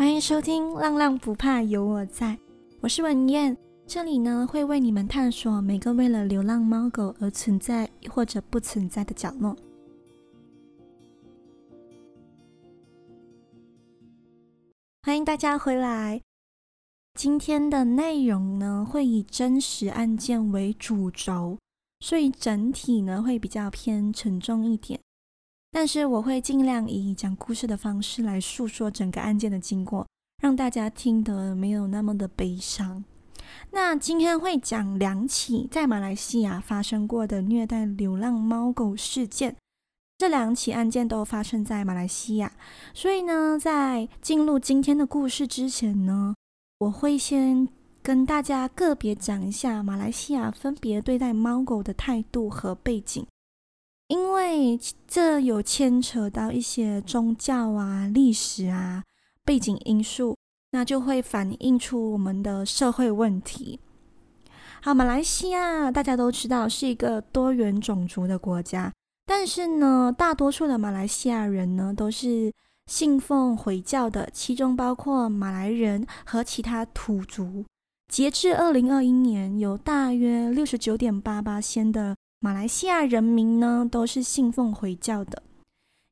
欢迎收听《浪浪不怕有我在》，我是文燕，这里呢会为你们探索每个为了流浪猫狗而存在或者不存在的角落。欢迎大家回来，今天的内容呢会以真实案件为主轴，所以整体呢会比较偏沉重一点。但是我会尽量以讲故事的方式来诉说整个案件的经过，让大家听得没有那么的悲伤。那今天会讲两起在马来西亚发生过的虐待流浪猫狗事件，这两起案件都发生在马来西亚。所以呢，在进入今天的故事之前呢，我会先跟大家个别讲一下马来西亚分别对待猫狗的态度和背景。因为这有牵扯到一些宗教啊、历史啊、背景因素，那就会反映出我们的社会问题。好，马来西亚大家都知道是一个多元种族的国家，但是呢，大多数的马来西亚人呢都是信奉回教的，其中包括马来人和其他土族。截至二零二一年，有大约六十九点八八仙的。马来西亚人民呢，都是信奉回教的，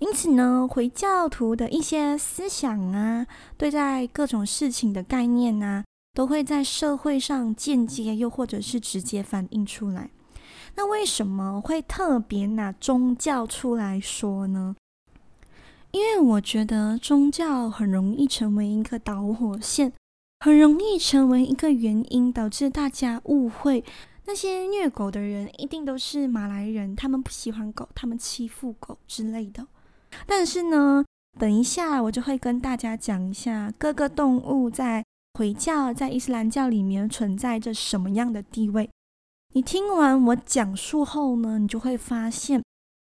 因此呢，回教徒的一些思想啊，对待各种事情的概念啊，都会在社会上间接又或者是直接反映出来。那为什么会特别拿宗教出来说呢？因为我觉得宗教很容易成为一个导火线，很容易成为一个原因，导致大家误会。那些虐狗的人一定都是马来人，他们不喜欢狗，他们欺负狗之类的。但是呢，等一下我就会跟大家讲一下各个动物在回教、在伊斯兰教里面存在着什么样的地位。你听完我讲述后呢，你就会发现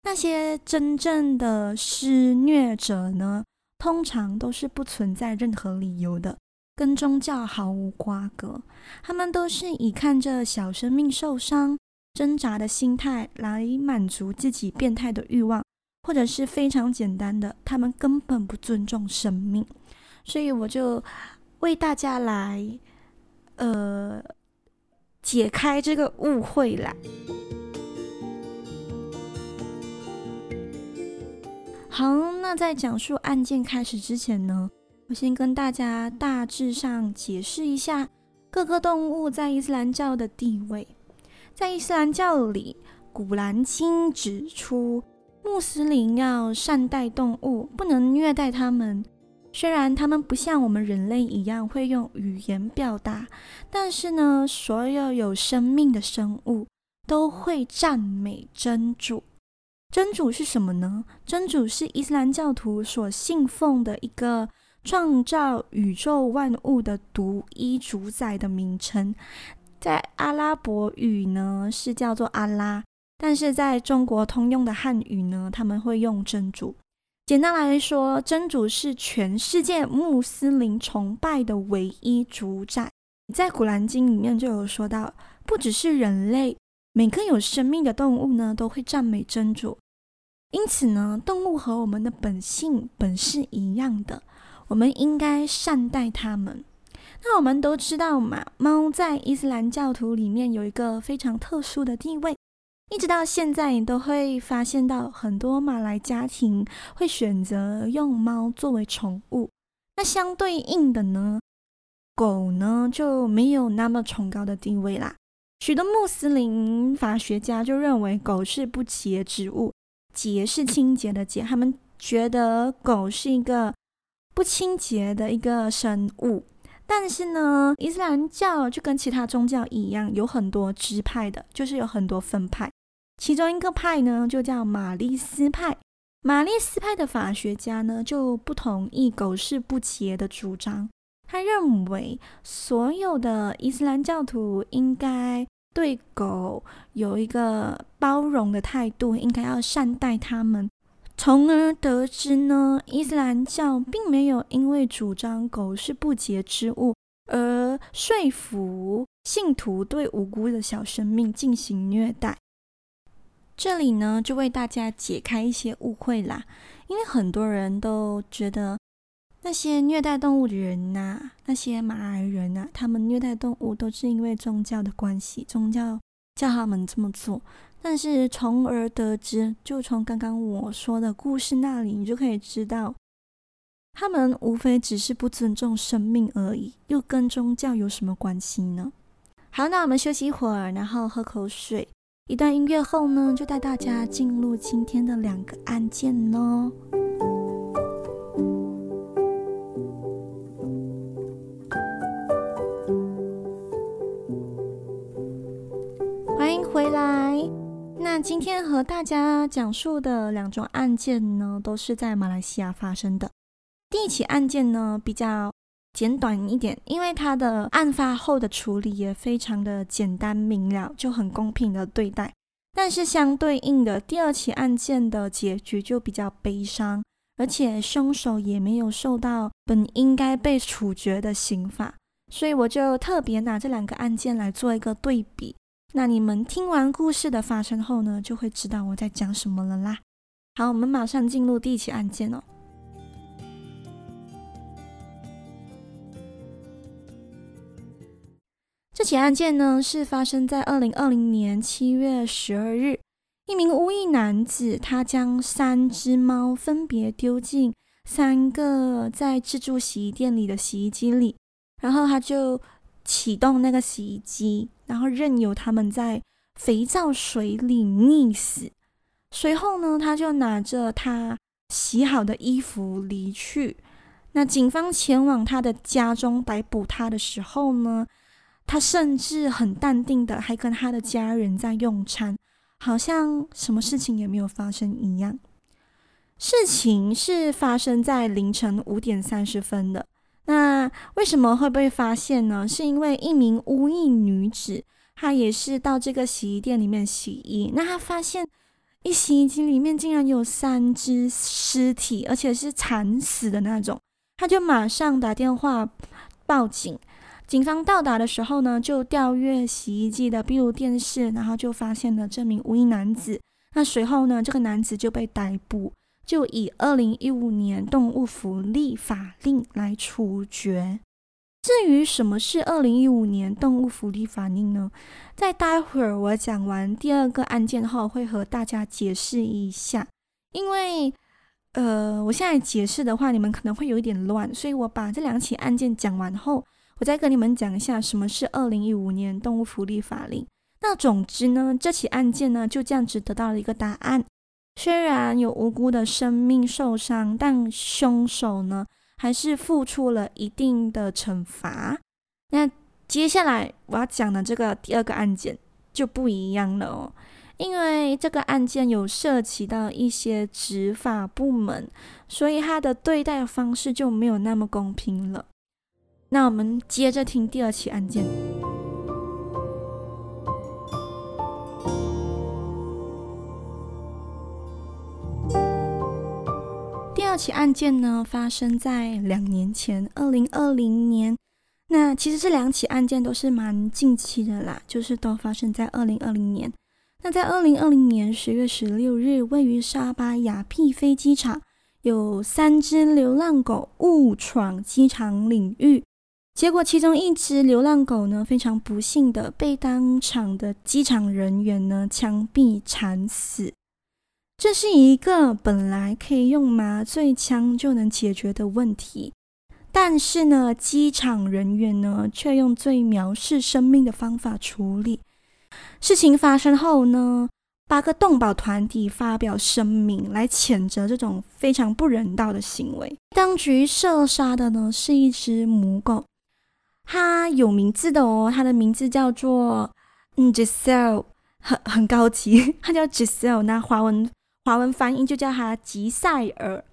那些真正的施虐者呢，通常都是不存在任何理由的。跟宗教毫无瓜葛，他们都是以看着小生命受伤、挣扎的心态来满足自己变态的欲望，或者是非常简单的，他们根本不尊重生命。所以我就为大家来，呃，解开这个误会啦。好，那在讲述案件开始之前呢，我先跟大家大致上解释一下各个动物在伊斯兰教的地位。在伊斯兰教里，《古兰经》指出，穆斯林要善待动物，不能虐待它们。虽然它们不像我们人类一样会用语言表达，但是呢，所有有生命的生物都会赞美真主。真主是什么呢？真主是伊斯兰教徒所信奉的一个。创造宇宙万物的独一主宰的名称，在阿拉伯语呢是叫做阿拉，但是在中国通用的汉语呢，他们会用真主。简单来说，真主是全世界穆斯林崇拜的唯一主宰。在《古兰经》里面就有说到，不只是人类，每个有生命的动物呢都会赞美真主。因此呢，动物和我们的本性本是一样的。我们应该善待它们。那我们都知道嘛，猫在伊斯兰教徒里面有一个非常特殊的地位。一直到现在，你都会发现到很多马来家庭会选择用猫作为宠物。那相对应的呢，狗呢就没有那么崇高的地位啦。许多穆斯林法学家就认为狗是不洁之物，洁是清洁的洁，他们觉得狗是一个。不清洁的一个生物，但是呢，伊斯兰教就跟其他宗教一样，有很多支派的，就是有很多分派。其中一个派呢，就叫马利斯派。马利斯派的法学家呢，就不同意狗是不洁的主张。他认为，所有的伊斯兰教徒应该对狗有一个包容的态度，应该要善待他们。从而得知呢，伊斯兰教并没有因为主张狗是不洁之物而说服信徒对无辜的小生命进行虐待。这里呢，就为大家解开一些误会啦，因为很多人都觉得那些虐待动物的人呐、那些马来人呐、啊，他们虐待动物都是因为宗教的关系，宗教叫他们这么做。但是从而得知，就从刚刚我说的故事那里，你就可以知道，他们无非只是不尊重生命而已，又跟宗教有什么关系呢？好，那我们休息一会儿，然后喝口水。一段音乐后呢，就带大家进入今天的两个案件哦。和大家讲述的两种案件呢，都是在马来西亚发生的。第一起案件呢，比较简短一点，因为它的案发后的处理也非常的简单明了，就很公平的对待。但是相对应的，第二起案件的结局就比较悲伤，而且凶手也没有受到本应该被处决的刑罚，所以我就特别拿这两个案件来做一个对比。那你们听完故事的发生后呢，就会知道我在讲什么了啦。好，我们马上进入第一起案件哦。这起案件呢，是发生在二零二零年七月十二日，一名无业男子，他将三只猫分别丢进三个在自助洗衣店里的洗衣机里，然后他就启动那个洗衣机。然后任由他们在肥皂水里溺死。随后呢，他就拿着他洗好的衣服离去。那警方前往他的家中逮捕他的时候呢，他甚至很淡定的还跟他的家人在用餐，好像什么事情也没有发生一样。事情是发生在凌晨五点三十分的。那为什么会被发现呢？是因为一名无业女子，她也是到这个洗衣店里面洗衣。那她发现一洗衣机里面竟然有三只尸体，而且是惨死的那种。她就马上打电话报警。警方到达的时候呢，就调阅洗衣机的闭路电视，然后就发现了这名无衣男子。那随后呢，这个男子就被逮捕。就以二零一五年动物福利法令来处决。至于什么是二零一五年动物福利法令呢？在待会儿我讲完第二个案件后，会和大家解释一下。因为，呃，我现在解释的话，你们可能会有一点乱，所以我把这两起案件讲完后，我再跟你们讲一下什么是二零一五年动物福利法令。那总之呢，这起案件呢，就这样子得到了一个答案。虽然有无辜的生命受伤，但凶手呢，还是付出了一定的惩罚。那接下来我要讲的这个第二个案件就不一样了哦，因为这个案件有涉及到一些执法部门，所以他的对待方式就没有那么公平了。那我们接着听第二起案件。这起案件呢，发生在两年前，二零二零年。那其实这两起案件都是蛮近期的啦，就是都发生在二零二零年。那在二零二零年十月十六日，位于沙巴雅庇飞机场，有三只流浪狗误闯机场领域，结果其中一只流浪狗呢，非常不幸的被当场的机场人员呢枪毙惨死。这是一个本来可以用麻醉枪就能解决的问题，但是呢，机场人员呢却用最藐视生命的方法处理。事情发生后呢，八个动保团体发表声明来谴责这种非常不人道的行为。当局射杀的呢是一只母狗，它有名字的哦，它的名字叫做嗯 Giselle，很很高级，它叫 Giselle，那华文。华文翻译就叫它吉赛尔，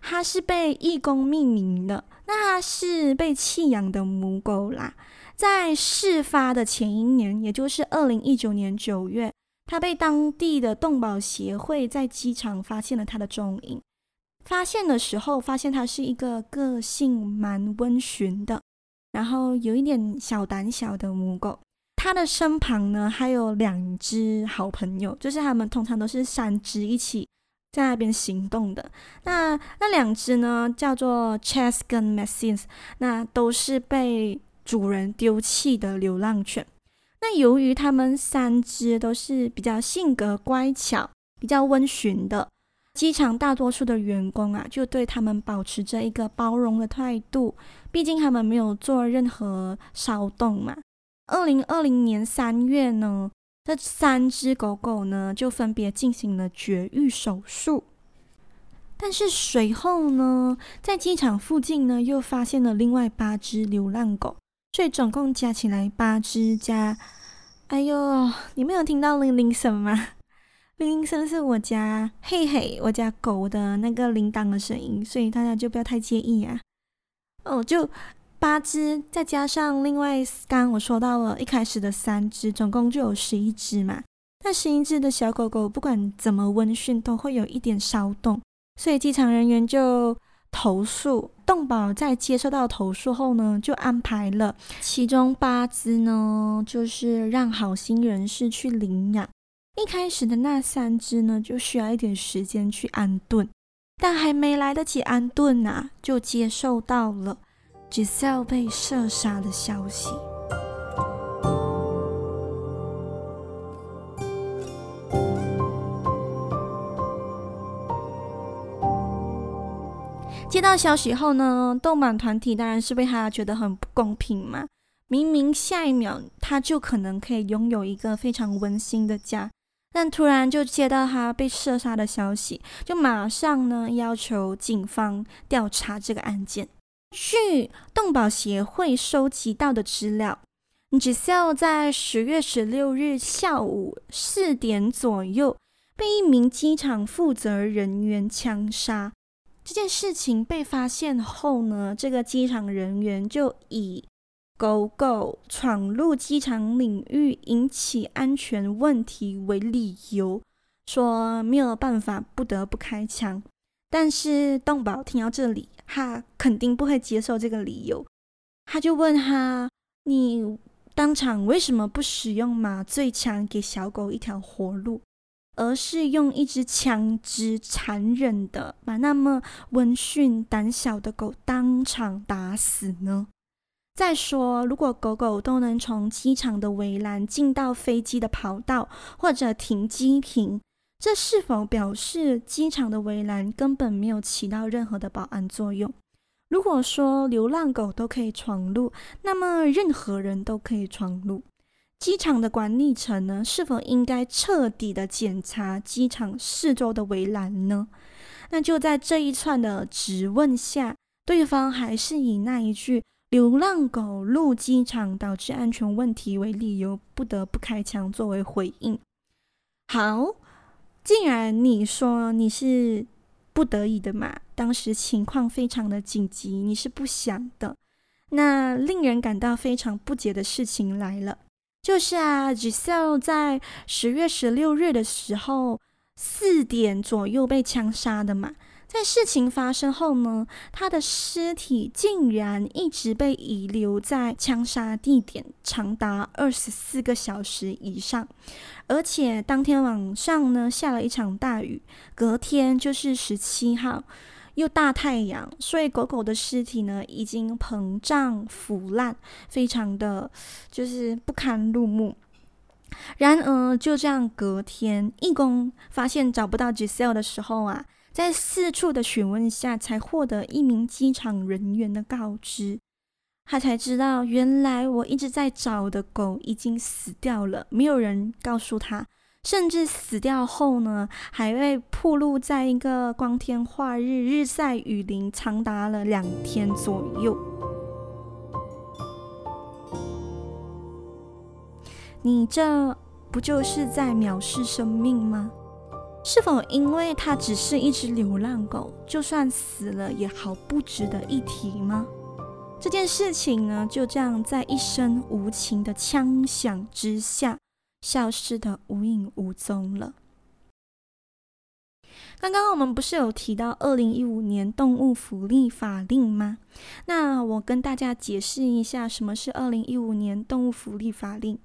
它是被义工命名的。那它是被弃养的母狗啦。在事发的前一年，也就是二零一九年九月，它被当地的动保协会在机场发现了它的踪影。发现的时候，发现它是一个个性蛮温驯的，然后有一点小胆小的母狗。他的身旁呢，还有两只好朋友，就是他们通常都是三只一起在那边行动的。那那两只呢，叫做 Chess 跟 Maxine，那都是被主人丢弃的流浪犬。那由于他们三只都是比较性格乖巧、比较温驯的。机场大多数的员工啊，就对他们保持着一个包容的态度，毕竟他们没有做任何骚动嘛。二零二零年三月呢，这三只狗狗呢就分别进行了绝育手术，但是随后呢，在机场附近呢又发现了另外八只流浪狗，所以总共加起来八只加，哎呦，你没有听到铃铃声吗？铃铃声是我家嘿嘿，我家狗的那个铃铛的声音，所以大家就不要太介意啊。哦，就八只，再加上另外刚刚我说到了一开始的三只，总共就有十一只嘛。那十一只的小狗狗，不管怎么温驯，都会有一点骚动，所以机场人员就投诉。动保在接受到投诉后呢，就安排了其中八只呢，就是让好心人士去领养。一开始的那三只呢，就需要一点时间去安顿，但还没来得及安顿啊，就接受到了 Giselle 被射杀的消息。接到消息后呢，动漫团体当然是为他觉得很不公平嘛。明明下一秒他就可能可以拥有一个非常温馨的家。但突然就接到他被射杀的消息，就马上呢要求警方调查这个案件。据动保协会收集到的资料，Giselle 在十月十六日下午四点左右被一名机场负责人员枪杀。这件事情被发现后呢，这个机场人员就以狗狗闯入机场领域引起安全问题为理由，说没有办法，不得不开枪。但是洞宝听到这里，他肯定不会接受这个理由，他就问他：“你当场为什么不使用麻醉枪给小狗一条活路，而是用一支枪支残忍的把那么温驯胆小的狗当场打死呢？”再说，如果狗狗都能从机场的围栏进到飞机的跑道或者停机坪，这是否表示机场的围栏根本没有起到任何的保安作用？如果说流浪狗都可以闯入，那么任何人都可以闯入。机场的管理层呢，是否应该彻底的检查机场四周的围栏呢？那就在这一串的质问下，对方还是以那一句。流浪狗入机场导致安全问题为理由，不得不开枪作为回应。好，既然你说你是不得已的嘛，当时情况非常的紧急，你是不想的。那令人感到非常不解的事情来了，就是啊，Giselle 在十月十六日的时候四点左右被枪杀的嘛。在事情发生后呢，他的尸体竟然一直被遗留在枪杀地点，长达二十四个小时以上。而且当天晚上呢，下了一场大雨，隔天就是十七号，又大太阳，所以狗狗的尸体呢已经膨胀腐烂，非常的就是不堪入目。然而就这样，隔天义工发现找不到 Giselle 的时候啊。在四处的询问下，才获得一名机场人员的告知，他才知道原来我一直在找的狗已经死掉了，没有人告诉他，甚至死掉后呢，还被曝露在一个光天化日、日晒雨淋，长达了两天左右。你这不就是在藐视生命吗？是否因为它只是一只流浪狗，就算死了也毫不值得一提吗？这件事情呢，就这样在一声无情的枪响之下，消失得无影无踪了。刚刚我们不是有提到二零一五年动物福利法令吗？那我跟大家解释一下，什么是二零一五年动物福利法令。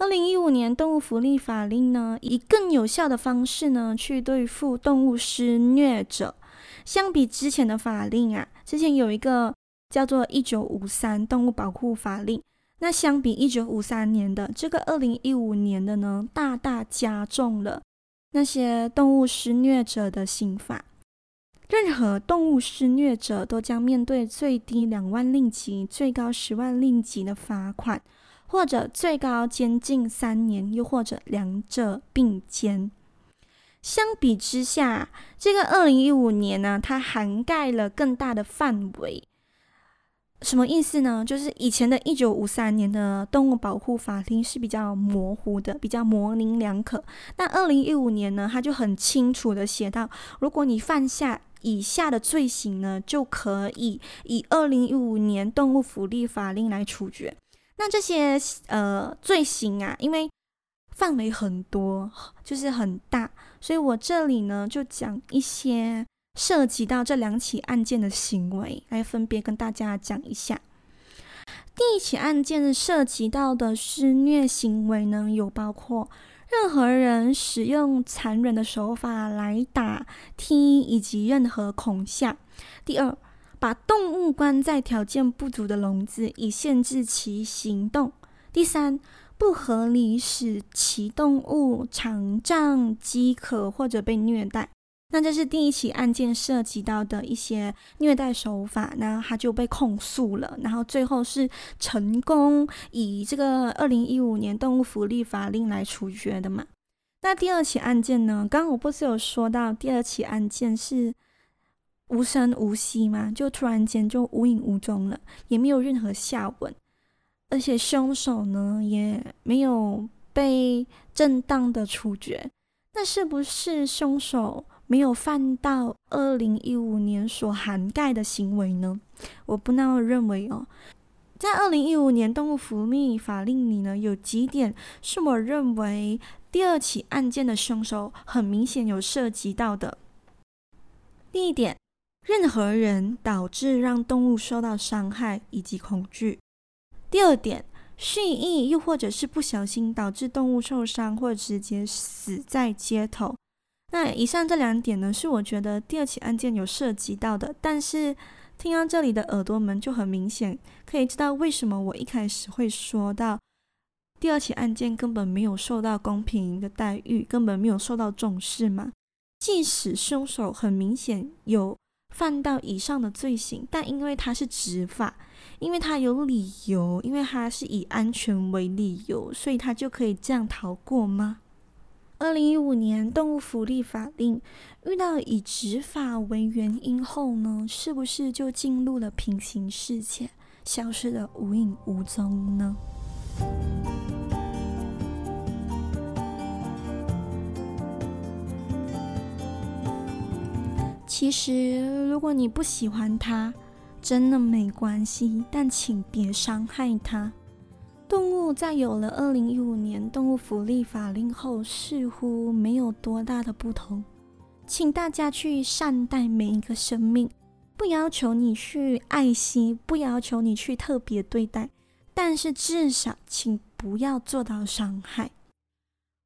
二零一五年动物福利法令呢，以更有效的方式呢去对付动物施虐者。相比之前的法令啊，之前有一个叫做一九五三动物保护法令，那相比一九五三年的这个二零一五年的呢，大大加重了那些动物施虐者的刑罚。任何动物施虐者都将面对最低两万令吉、最高十万令吉的罚款。或者最高监禁三年，又或者两者并肩。相比之下，这个二零一五年呢，它涵盖了更大的范围。什么意思呢？就是以前的一九五三年的动物保护法令是比较模糊的，比较模棱两可。但二零一五年呢，它就很清楚的写到，如果你犯下以下的罪行呢，就可以以二零一五年动物福利法令来处决。那这些呃罪行啊，因为范围很多，就是很大，所以我这里呢就讲一些涉及到这两起案件的行为，来分别跟大家讲一下。第一起案件涉及到的施虐行为呢，有包括任何人使用残忍的手法来打、踢以及任何恐吓。第二。把动物关在条件不足的笼子，以限制其行动。第三，不合理使其动物肠胀、饥渴或者被虐待。那这是第一起案件涉及到的一些虐待手法，那他就被控诉了，然后最后是成功以这个二零一五年动物福利法令来处决的嘛。那第二起案件呢？刚刚我不是有说到第二起案件是。无声无息嘛，就突然间就无影无踪了，也没有任何下文，而且凶手呢也没有被正当的处决。那是不是凶手没有犯到二零一五年所涵盖的行为呢？我不那么认为哦。在二零一五年动物福利法令里呢，有几点是我认为第二起案件的凶手很明显有涉及到的。第一点。任何人导致让动物受到伤害以及恐惧。第二点，蓄意又或者是不小心导致动物受伤或直接死在街头。那以上这两点呢，是我觉得第二起案件有涉及到的。但是听到这里的耳朵们就很明显，可以知道为什么我一开始会说到第二起案件根本没有受到公平的待遇，根本没有受到重视嘛。即使凶手很明显有。犯到以上的罪行，但因为他是执法，因为他有理由，因为他是以安全为理由，所以他就可以这样逃过吗？二零一五年动物福利法令遇到以执法为原因后呢，是不是就进入了平行世界，消失得无影无踪呢？其实，如果你不喜欢它，真的没关系，但请别伤害它。动物在有了二零一五年动物福利法令后，似乎没有多大的不同。请大家去善待每一个生命，不要求你去爱惜，不要求你去特别对待，但是至少请不要做到伤害。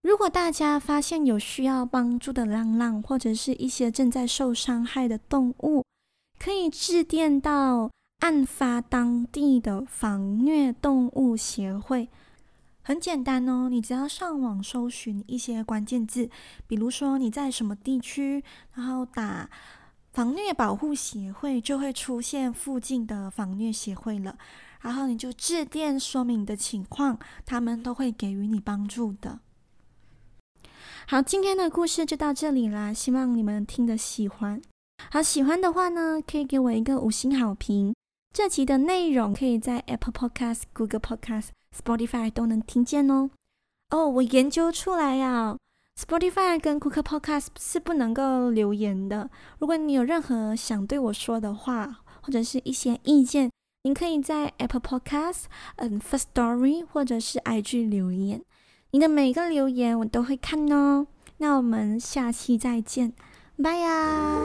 如果大家发现有需要帮助的浪浪，或者是一些正在受伤害的动物，可以致电到案发当地的防虐动物协会。很简单哦，你只要上网搜寻一些关键字，比如说你在什么地区，然后打防虐保护协会，就会出现附近的防虐协会了。然后你就致电说明你的情况，他们都会给予你帮助的。好，今天的故事就到这里啦，希望你们听得喜欢。好，喜欢的话呢，可以给我一个五星好评。这集的内容可以在 Apple Podcast、Google Podcast、Spotify 都能听见哦。哦，我研究出来呀，Spotify 跟 Google Podcast 是不能够留言的。如果你有任何想对我说的话，或者是一些意见，您可以在 Apple Podcast、嗯，First Story 或者是 IG 留言。你的每个留言我都会看哦，那我们下期再见，拜呀。